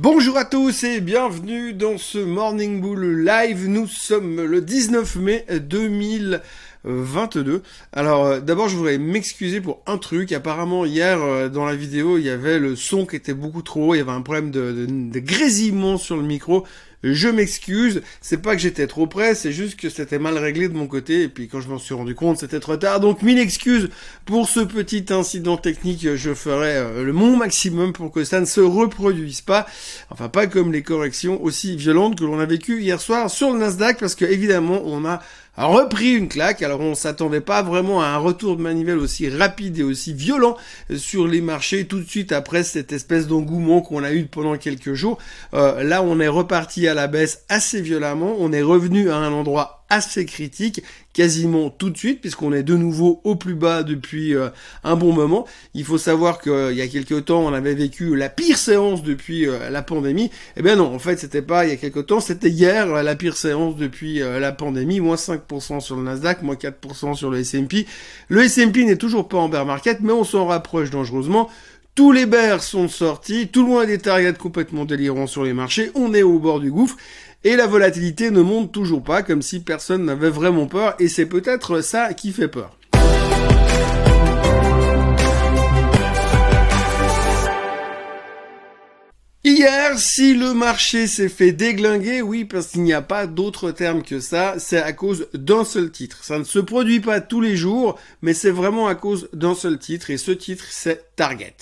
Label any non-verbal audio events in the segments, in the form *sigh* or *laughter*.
Bonjour à tous et bienvenue dans ce Morning Bull Live. Nous sommes le 19 mai 2022. Alors euh, d'abord je voudrais m'excuser pour un truc. Apparemment hier euh, dans la vidéo il y avait le son qui était beaucoup trop haut. Il y avait un problème de, de grésillement sur le micro. Je m'excuse, c'est pas que j'étais trop près, c'est juste que c'était mal réglé de mon côté, et puis quand je m'en suis rendu compte, c'était trop tard. Donc mille excuses pour ce petit incident technique, je ferai euh, le mon maximum pour que ça ne se reproduise pas. Enfin pas comme les corrections aussi violentes que l'on a vécues hier soir sur le Nasdaq, parce que évidemment on a repris une claque. Alors on s'attendait pas vraiment à un retour de manivelle aussi rapide et aussi violent sur les marchés tout de suite après cette espèce d'engouement qu'on a eu pendant quelques jours. Euh, là on est reparti à la baisse assez violemment. On est revenu à un endroit assez critique quasiment tout de suite puisqu'on est de nouveau au plus bas depuis euh, un bon moment. Il faut savoir qu'il euh, y a quelques temps on avait vécu la pire séance depuis euh, la pandémie. Eh bien non, en fait c'était pas il y a quelques temps, c'était hier la pire séance depuis la pandémie, moins 5% sur le Nasdaq, moins 4% sur le S&P. Le S&P n'est toujours pas en bear market mais on s'en rapproche dangereusement. Tous les bears sont sortis, tout a des targets complètement délirants sur les marchés, on est au bord du gouffre et la volatilité ne monte toujours pas comme si personne n'avait vraiment peur et c'est peut-être ça qui fait peur. Hier, si le marché s'est fait déglinguer, oui, parce qu'il n'y a pas d'autre terme que ça, c'est à cause d'un seul titre. Ça ne se produit pas tous les jours, mais c'est vraiment à cause d'un seul titre, et ce titre, c'est Target.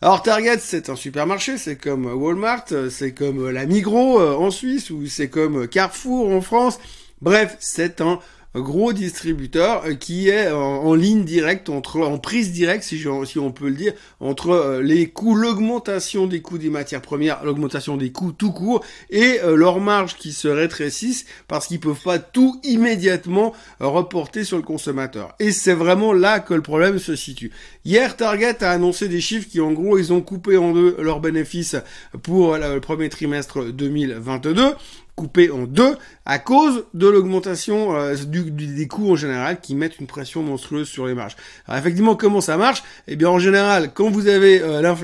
Alors Target, c'est un supermarché, c'est comme Walmart, c'est comme la Migros euh, en Suisse, ou c'est comme Carrefour en France. Bref, c'est un gros distributeur euh, qui est en, ligne directe entre en prise directe si, si on peut le dire entre euh, les coûts l'augmentation des coûts des matières premières l'augmentation des coûts tout court et euh, leurs marges qui se rétrécissent parce qu'ils peuvent pas tout immédiatement reporter sur le consommateur. Et c'est vraiment là que le problème se situe. Hier Target a annoncé des chiffres qui en gros ils ont coupé en deux leurs bénéfices pour le premier trimestre 2022 coupé en deux à cause de l'augmentation euh, du, des coûts en général qui mettent une pression monstrueuse sur les marges. Alors effectivement, comment ça marche? Eh bien, en général, quand vous avez euh,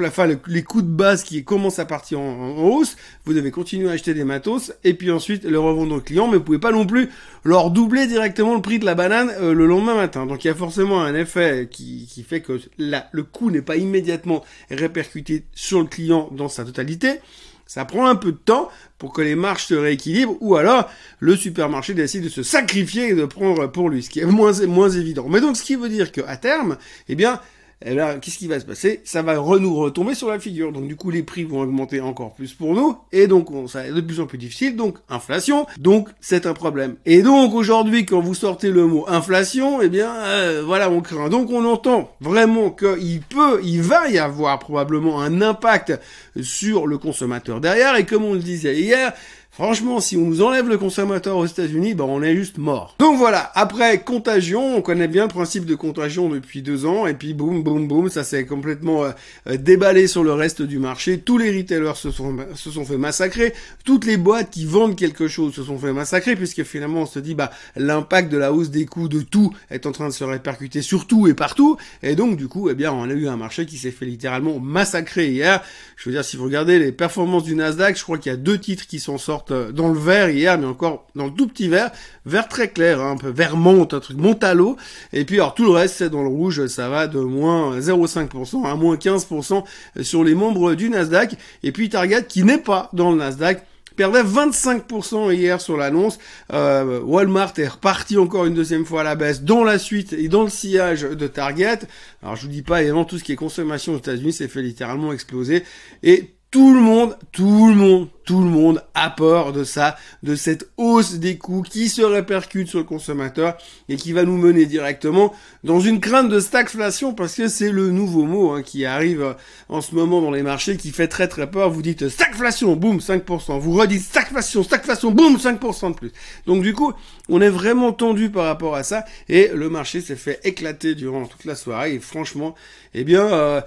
les coûts de base qui commencent à partir en, hausse, vous devez continuer à acheter des matos et puis ensuite le revendre aux clients, mais vous pouvez pas non plus leur doubler directement le prix de la banane euh, le lendemain matin. Donc il y a forcément un effet qui, qui fait que le coût n'est pas immédiatement répercuté sur le client dans sa totalité. Ça prend un peu de temps pour que les marges se rééquilibrent, ou alors le supermarché décide de se sacrifier et de prendre pour lui, ce qui est moins, moins évident. Mais donc, ce qui veut dire qu'à terme, eh bien, eh là, qu'est-ce qui va se passer? Ça va nous retomber sur la figure. Donc du coup, les prix vont augmenter encore plus pour nous, et donc on, ça est de plus en plus difficile. Donc inflation, donc c'est un problème. Et donc aujourd'hui, quand vous sortez le mot inflation, eh bien euh, voilà, on craint. Donc on entend vraiment qu'il peut, il va y avoir probablement un impact sur le consommateur derrière. Et comme on le disait hier, Franchement, si on nous enlève le consommateur aux États-Unis, ben on est juste mort. Donc voilà, après contagion, on connaît bien le principe de contagion depuis deux ans, et puis boum, boum, boum, ça s'est complètement euh, euh, déballé sur le reste du marché. Tous les retailers se sont, se sont fait massacrer, toutes les boîtes qui vendent quelque chose se sont fait massacrer, puisque finalement on se dit, bah l'impact de la hausse des coûts de tout est en train de se répercuter sur tout et partout, et donc du coup, eh bien, on a eu un marché qui s'est fait littéralement massacrer hier. Je veux dire, si vous regardez les performances du Nasdaq, je crois qu'il y a deux titres qui s'en sortent euh, dans le vert hier, mais encore dans le tout petit vert, vert très clair, hein, un peu vert monte, un truc monte à l'eau. Et puis alors tout le reste c'est dans le rouge, ça va de moins 0,5% à moins 15% sur les membres du Nasdaq. Et puis Target qui n'est pas dans le Nasdaq perdait 25% hier sur l'annonce. Euh, Walmart est reparti encore une deuxième fois à la baisse dans la suite et dans le sillage de Target. Alors je vous dis pas évidemment tout ce qui est consommation aux États-Unis s'est fait littéralement exploser et tout le monde, tout le monde, tout le monde a peur de ça, de cette hausse des coûts qui se répercute sur le consommateur et qui va nous mener directement dans une crainte de stagflation parce que c'est le nouveau mot hein, qui arrive en ce moment dans les marchés qui fait très très peur. Vous dites stagflation, boum, 5%. Vous redites stagflation, stagflation, boum, 5% de plus. Donc du coup, on est vraiment tendu par rapport à ça et le marché s'est fait éclater durant toute la soirée et franchement, eh bien... Euh,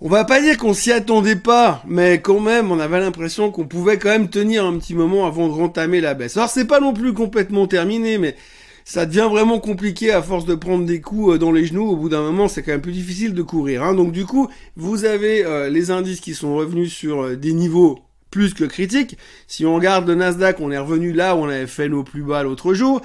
on va pas dire qu'on s'y attendait pas, mais quand même, on avait l'impression qu'on pouvait quand même tenir un petit moment avant de rentamer la baisse. Alors c'est pas non plus complètement terminé, mais ça devient vraiment compliqué à force de prendre des coups euh, dans les genoux. Au bout d'un moment, c'est quand même plus difficile de courir. Hein. Donc du coup, vous avez euh, les indices qui sont revenus sur euh, des niveaux plus que critique. Si on regarde le Nasdaq, on est revenu là où on avait fait nos plus bas l'autre jour.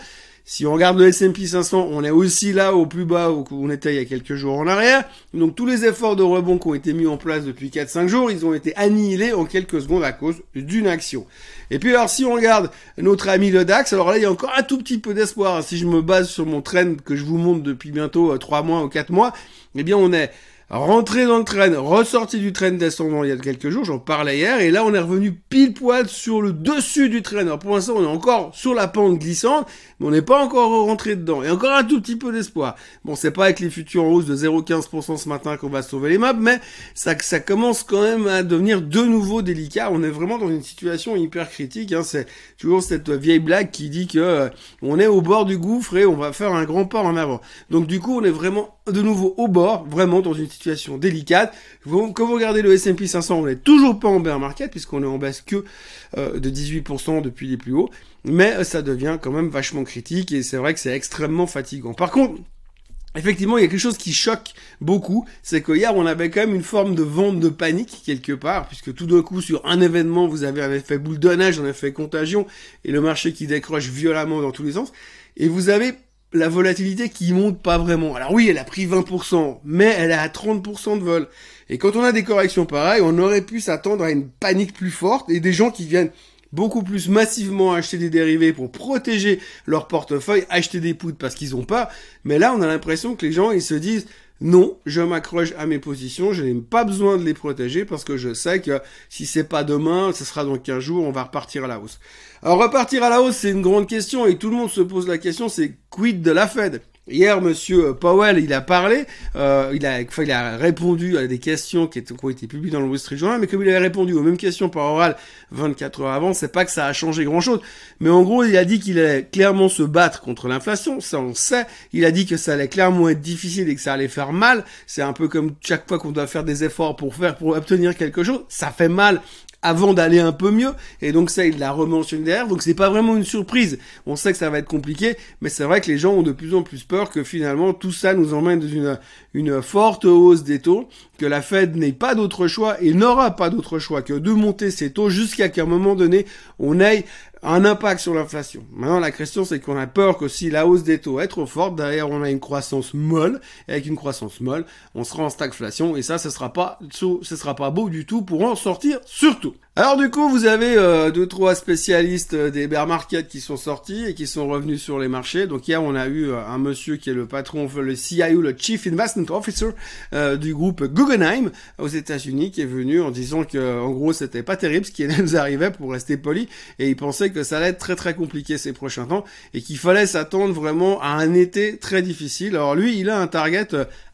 Si on regarde le S&P 500, on est aussi là au plus bas où on était il y a quelques jours en arrière. Donc tous les efforts de rebond qui ont été mis en place depuis 4-5 jours, ils ont été annihilés en quelques secondes à cause d'une action. Et puis alors si on regarde notre ami le DAX, alors là il y a encore un tout petit peu d'espoir. Si je me base sur mon trend que je vous montre depuis bientôt 3 euh, mois ou 4 mois, eh bien on est rentré dans le train, ressorti du train descendant il y a quelques jours, j'en parlais hier, et là on est revenu pile poil sur le dessus du train. Alors pour l'instant on est encore sur la pente glissante, mais on n'est pas encore rentré dedans. Et encore un tout petit peu d'espoir. Bon, c'est pas avec les futurs en hausse de 0,15% ce matin qu'on va sauver les maps, mais ça, ça commence quand même à devenir de nouveau délicat. On est vraiment dans une situation hyper critique. Hein. C'est toujours cette vieille blague qui dit que euh, on est au bord du gouffre et on va faire un grand pas en avant. Donc du coup, on est vraiment de nouveau au bord, vraiment dans une situation délicate. Quand vous regardez le S&P 500, on n'est toujours pas en bear market puisqu'on est en baisse que euh, de 18% depuis les plus hauts mais euh, ça devient quand même vachement critique et c'est vrai que c'est extrêmement fatigant. Par contre, Effectivement, il y a quelque chose qui choque beaucoup, c'est que hier on avait quand même une forme de vente de panique quelque part, puisque tout d'un coup sur un événement vous avez un effet boule de neige, un effet contagion, et le marché qui décroche violemment dans tous les sens, et vous avez la volatilité qui monte pas vraiment. Alors oui, elle a pris 20%, mais elle est à 30% de vol. Et quand on a des corrections pareilles, on aurait pu s'attendre à une panique plus forte et des gens qui viennent beaucoup plus massivement acheter des dérivés pour protéger leur portefeuille, acheter des poudres parce qu'ils ont pas. Mais là, on a l'impression que les gens, ils se disent, non, je m'accroche à mes positions, je n'ai pas besoin de les protéger parce que je sais que si c'est pas demain, ce sera dans 15 jours, on va repartir à la hausse. Alors repartir à la hausse, c'est une grande question et tout le monde se pose la question, c'est quid de la Fed? Hier, Monsieur Powell, il a parlé, euh, il, a, il a répondu à des questions qui ont été publiées dans le Wall Street Journal, mais comme il avait répondu aux mêmes questions par oral 24 heures avant, c'est pas que ça a changé grand-chose. Mais en gros, il a dit qu'il allait clairement se battre contre l'inflation, ça on sait. Il a dit que ça allait clairement être difficile et que ça allait faire mal. C'est un peu comme chaque fois qu'on doit faire des efforts pour faire, pour obtenir quelque chose, ça fait mal avant d'aller un peu mieux. Et donc ça, il l'a rementionné derrière. Donc c'est pas vraiment une surprise. On sait que ça va être compliqué, mais c'est vrai que les gens ont de plus en plus peur que finalement tout ça nous emmène dans une, une forte hausse des taux, que la Fed n'ait pas d'autre choix et n'aura pas d'autre choix que de monter ses taux jusqu'à qu'à un moment donné, on aille un impact sur l'inflation. Maintenant, la question, c'est qu'on a peur que si la hausse des taux est trop forte, derrière, on a une croissance molle, et avec une croissance molle, on sera en stagflation, et ça, ce sera pas, ce sera pas beau du tout pour en sortir, surtout. Alors du coup, vous avez euh, deux trois spécialistes euh, des bear markets qui sont sortis et qui sont revenus sur les marchés. Donc hier, on a eu euh, un monsieur qui est le patron, le CIO, le Chief Investment Officer du groupe Guggenheim aux États-Unis, qui est venu en disant que en gros, c'était pas terrible ce qui *laughs* nous arrivait pour rester poli, et il pensait que ça allait être très très compliqué ces prochains temps et qu'il fallait s'attendre vraiment à un été très difficile. Alors lui, il a un target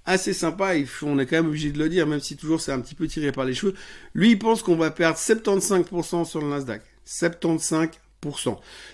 assez sympa, et on est quand même obligé de le dire, même si toujours c'est un petit peu tiré par les cheveux. Lui, il pense qu'on va perdre 75% sur le Nasdaq. 75%.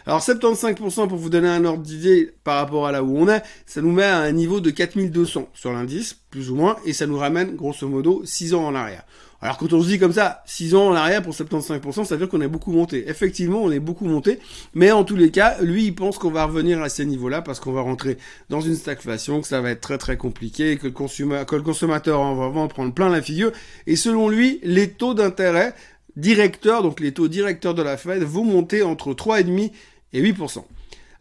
Alors 75% pour vous donner un ordre d'idée par rapport à là où on est, ça nous met à un niveau de 4200 sur l'indice, plus ou moins, et ça nous ramène grosso modo 6 ans en arrière. Alors quand on se dit comme ça, 6 ans en arrière pour 75%, ça veut dire qu'on est beaucoup monté. Effectivement, on est beaucoup monté, mais en tous les cas, lui, il pense qu'on va revenir à ces niveaux-là parce qu'on va rentrer dans une stagflation, que ça va être très très compliqué, que le, consommateur, que le consommateur va vraiment prendre plein la figure. Et selon lui, les taux d'intérêt directeurs, donc les taux directeurs de la Fed, vont monter entre 3,5 et 8%.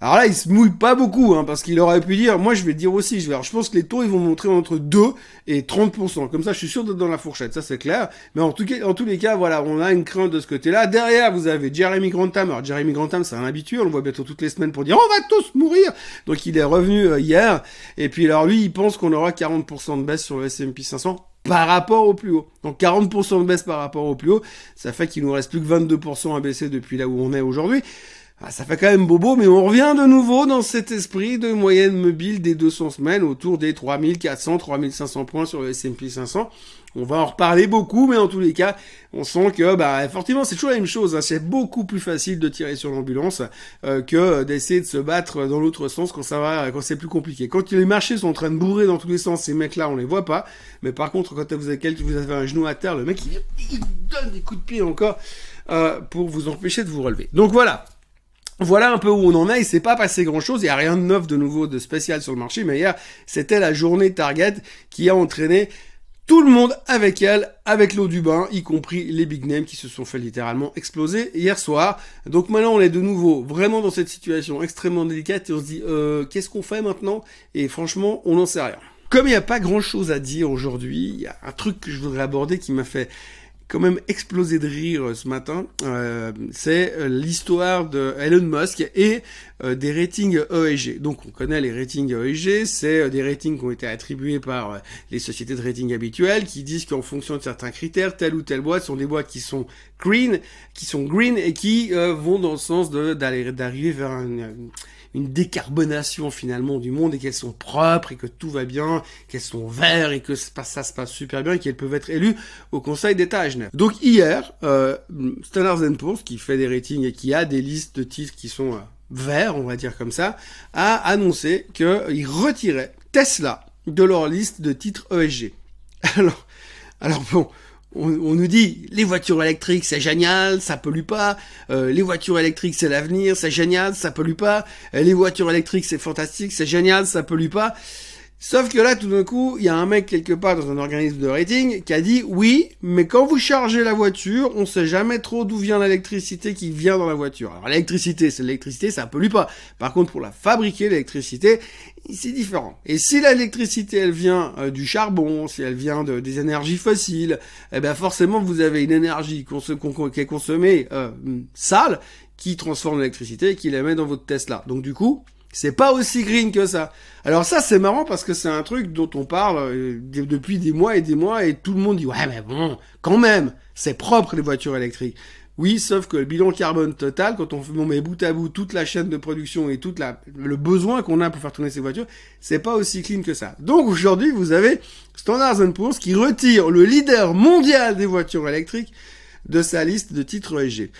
Alors là, il se mouille pas beaucoup, hein, parce qu'il aurait pu dire, moi je vais dire aussi, je, vais, alors, je pense que les taux ils vont montrer entre 2 et 30%. Comme ça, je suis sûr d'être dans la fourchette, ça c'est clair. Mais en tout cas, en tous les cas, voilà, on a une crainte de ce côté-là. Derrière, vous avez Jeremy Grantham. Alors Jeremy Grantham, c'est un habitué, on le voit bientôt toutes les semaines pour dire, on va tous mourir. Donc il est revenu euh, hier. Et puis alors lui, il pense qu'on aura 40% de baisse sur le S&P 500 par rapport au plus haut. Donc 40% de baisse par rapport au plus haut, ça fait qu'il nous reste plus que 22% à baisser depuis là où on est aujourd'hui. Ah, ça fait quand même bobo, mais on revient de nouveau dans cet esprit de moyenne mobile des 200 semaines autour des 3400, 3500 points sur le S&P 500. On va en reparler beaucoup, mais en tous les cas, on sent que, bah, forcément, c'est toujours la même chose. Hein. C'est beaucoup plus facile de tirer sur l'ambulance euh, que d'essayer de se battre dans l'autre sens quand ça va, quand c'est plus compliqué. Quand les marchés sont en train de bourrer dans tous les sens, ces mecs-là, on les voit pas. Mais par contre, quand vous avez, vous avez un genou à terre, le mec, il, il donne des coups de pied encore euh, pour vous empêcher de vous relever. Donc voilà. Voilà un peu où on en est, il s'est pas passé grand chose, il n'y a rien de neuf de nouveau, de spécial sur le marché, mais hier, c'était la journée Target qui a entraîné tout le monde avec elle, avec l'eau du bain, y compris les big names qui se sont fait littéralement exploser hier soir. Donc maintenant on est de nouveau vraiment dans cette situation extrêmement délicate et on se dit euh, qu'est-ce qu'on fait maintenant? Et franchement on n'en sait rien. Comme il n'y a pas grand chose à dire aujourd'hui, il y a un truc que je voudrais aborder qui m'a fait quand même explosé de rire euh, ce matin, euh, c'est euh, l'histoire de Elon Musk et des ratings ESG. Donc on connaît les ratings ESG, c'est des ratings qui ont été attribués par les sociétés de rating habituelles qui disent qu'en fonction de certains critères, telle ou telle boîte sont des boîtes qui sont green, qui sont green et qui vont dans le sens d'aller d'arriver vers un décarbonation finalement du monde et qu'elles sont propres et que tout va bien, qu'elles sont vertes et que ça se passe super bien et qu'elles peuvent être élues au Conseil d'État à Genève. Donc hier, euh, Standard Poor's, qui fait des ratings et qui a des listes de titres qui sont euh, verts, on va dire comme ça, a annoncé qu'il retirait Tesla de leur liste de titres ESG. *laughs* Alors, alors bon, on, nous dit les voitures électriques c'est génial, ça pollue pas. Euh, les voitures électriques c'est l'avenir, c'est génial, ça pollue pas. Euh, les voitures électriques c'est fantastique, c'est génial, ça pollue pas. Sauf que là, tout d'un coup, il y a un mec quelque part dans un organisme de rating qui a dit oui, mais quand vous chargez la voiture, on sait jamais trop d'où vient l'électricité qui vient dans la voiture. Alors l'électricité, c'est l'électricité, ça pollue pas. Par contre, pour la fabriquer, l'électricité, c'est différent. Et si l'électricité, elle vient euh, du charbon, si elle vient de, des énergies fossiles, eh ben forcément, vous avez une énergie qui est consommée euh, sale, qui transforme l'électricité et qui la met dans votre Tesla. Donc du coup, c'est pas aussi green que ça. Alors ça, c'est marrant parce que c'est un truc dont on parle euh, depuis des mois et des mois et tout le monde dit ouais mais bon, quand même, c'est propre les voitures électriques. Oui, sauf que le bilan carbone total, quand on, met bout à bout toute la chaîne de production et tout le besoin qu'on a pour faire tourner ces voitures, c'est pas aussi clean que ça. Donc aujourd'hui, vous avez Standard Poor's qui retire le leader mondial des voitures électriques de sa liste de titres ESG.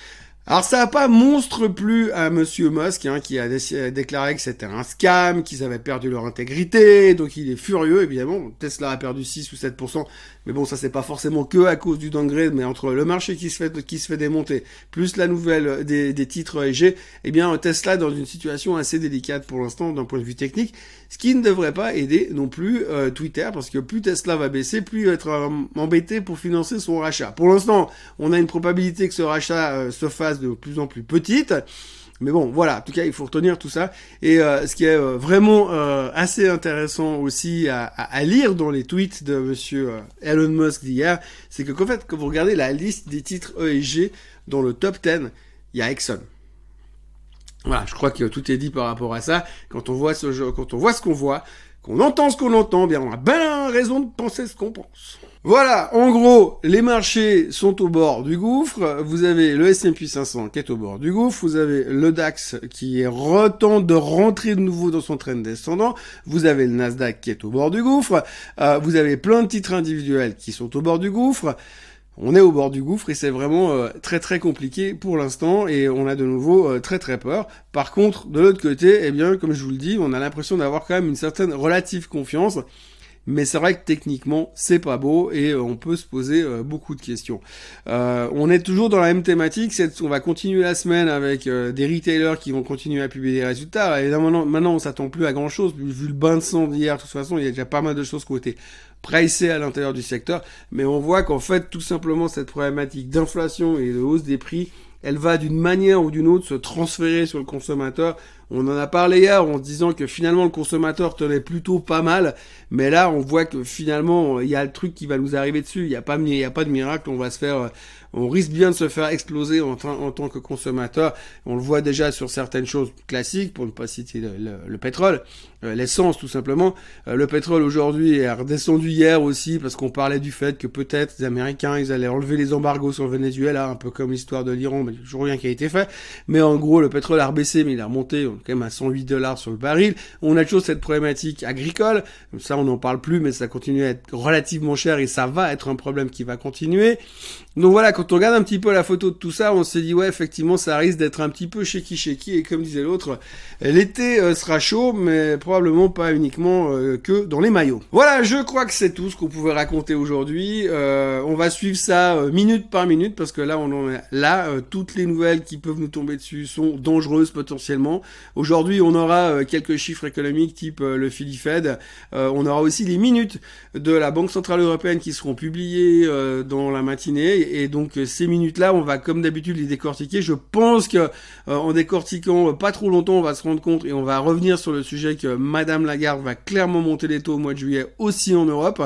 Alors ça n'a pas monstre plus à Monsieur Musk, hein, qui a déclaré que c'était un scam, qu'ils avaient perdu leur intégrité, donc il est furieux évidemment. Tesla a perdu 6 ou 7%, mais bon ça c'est pas forcément que à cause du downgrade, mais entre le marché qui se fait qui se fait démonter, plus la nouvelle des, des titres EG, eh bien Tesla dans une situation assez délicate pour l'instant d'un point de vue technique, ce qui ne devrait pas aider non plus euh, Twitter, parce que plus Tesla va baisser, plus il va être euh, embêté pour financer son rachat. Pour l'instant, on a une probabilité que ce rachat euh, se fasse de plus en plus petite. Mais bon, voilà, en tout cas, il faut retenir tout ça. Et euh, ce qui est euh, vraiment euh, assez intéressant aussi à, lire dans les tweets de monsieur Elon Musk d'hier, c'est que qu'en fait, quand vous regardez la liste des titres ESG dans le top 10, il y a Exxon. Voilà, je crois que tout est dit par rapport à ça. Quand on voit ce quand on voit ce qu'on voit, qu'on entend ce qu'on entend, bien on a bien raison de penser ce qu'on pense. Voilà, en gros, les marchés sont au bord du gouffre. Vous avez le S&P 500 qui est au bord du gouffre. Vous avez le DAX qui est retente de rentrer de nouveau dans son train descendant. Vous avez le Nasdaq qui est au bord du gouffre. Euh, vous avez plein de titres individuels qui sont au bord du gouffre. On est au bord du gouffre et c'est vraiment euh, très très compliqué pour l'instant et on a de nouveau euh, très très peur. Par contre, de l'autre côté, eh bien, comme je vous le dis, on a l'impression d'avoir quand même une certaine relative confiance mais c'est vrai que techniquement c'est pas beau et euh, on peut se poser euh, beaucoup de questions. Euh, on est toujours dans la même thématique, on va continuer la semaine avec des retailers qui vont continuer à publier des résultats. Et maintenant, maintenant on s'attend plus à grand chose, vu le bain de sang d'hier, de toute façon il y a déjà pas mal de choses qui pricées à l'intérieur du secteur, mais on voit qu'en fait tout simplement cette problématique d'inflation et de hausse des prix elle va d'une manière ou d'une autre se transférer sur le consommateur. On en a parlé hier en se disant que finalement le consommateur tenait plutôt pas mal, mais là on voit que finalement il y a le truc qui va nous arriver dessus. Il n'y a a pas de miracle. On va se faire, on risque bien de se faire exploser en, tant que consommateur. On le voit déjà sur certaines choses classiques, pour ne pas citer le, pétrole, euh, l'essence tout simplement. Euh, le pétrole aujourd'hui est redescendu hier aussi parce qu'on parlait du fait que peut-être les Américains ils allaient enlever les embargos sur le Venezuela, un peu comme l'histoire de l'Iran, mais toujours rien qui a été fait. Mais en gros le pétrole a rebaissé, mais il a remonté quand même à 108 dollars sur le baril. On a toujours cette problématique agricole. Ça on n'en parle plus, mais ça continue à être relativement cher et ça va être un problème qui va continuer. Donc voilà quand on regarde un petit peu la photo de tout ça, on s'est dit ouais, effectivement, ça risque d'être un petit peu shaky shaky et comme disait l'autre, l'été euh, sera chaud, mais probablement pas uniquement euh, que dans les maillots. Voilà, je crois que c'est tout ce qu'on pouvait raconter aujourd'hui. Euh, on va suivre ça minute par minute parce que là, on en est là. toutes les nouvelles qui peuvent nous tomber dessus sont dangereuses potentiellement. Aujourd'hui, on aura quelques chiffres économiques type le Philly Fed. on aura aussi les minutes de la Banque centrale européenne qui seront publiées dans la matinée et donc euh, ces minutes-là, on va comme d'habitude les décortiquer. Je pense que euh, en décortiquant euh, pas trop longtemps, on va se rendre compte et on va revenir sur le sujet que Madame Lagarde va clairement monter les taux au mois de juillet aussi en Europe.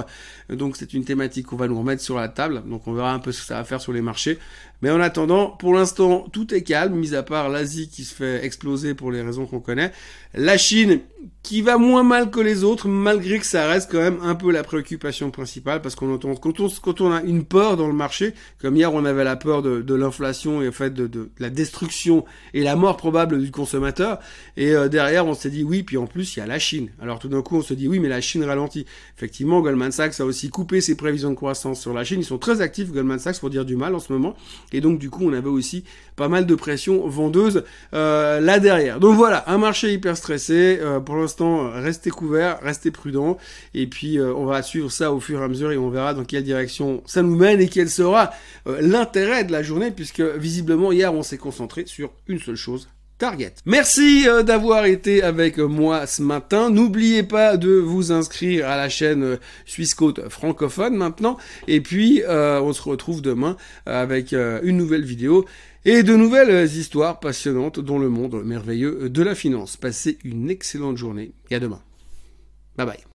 Donc c'est une thématique qu'on va nous remettre sur la table. Donc on verra un peu ce que ça va faire sur les marchés. Mais en attendant, pour l'instant, tout est calme, mis à part l'Asie qui se fait exploser pour les raisons qu'on connaît. La Chine qui va moins mal que les autres, malgré que ça reste quand même un peu la préoccupation principale, parce qu'on entend quand on, quand on a une peur dans le marché, comme hier on avait la peur de, de l'inflation et en fait de, de, la destruction et la mort probable du consommateur, et euh, derrière on s'est dit oui, puis en plus il y a la Chine. Alors tout d'un coup on se dit oui, mais la Chine ralentit. Effectivement, Goldman Sachs a aussi coupé ses prévisions de croissance sur la Chine. Ils sont très actifs Goldman Sachs pour dire du mal en ce moment, et donc du coup on avait aussi pas mal de pression vendeuse euh, là derrière. Donc voilà, un marché hyper stressé. Euh, pour l'instant, restez couverts, restez prudents. Et puis euh, on va suivre ça au fur et à mesure et on verra dans quelle direction ça nous mène et quel sera l'intérêt de la journée puisque visiblement hier on s'est concentré sur une seule chose, Merci d'avoir été avec moi ce matin. N'oubliez pas de vous inscrire à la chaîne Suisse Côte francophone maintenant. Et puis, on se retrouve demain avec une nouvelle vidéo et de nouvelles histoires passionnantes dans le monde merveilleux de la finance. Passez une excellente journée et à demain. Bye bye.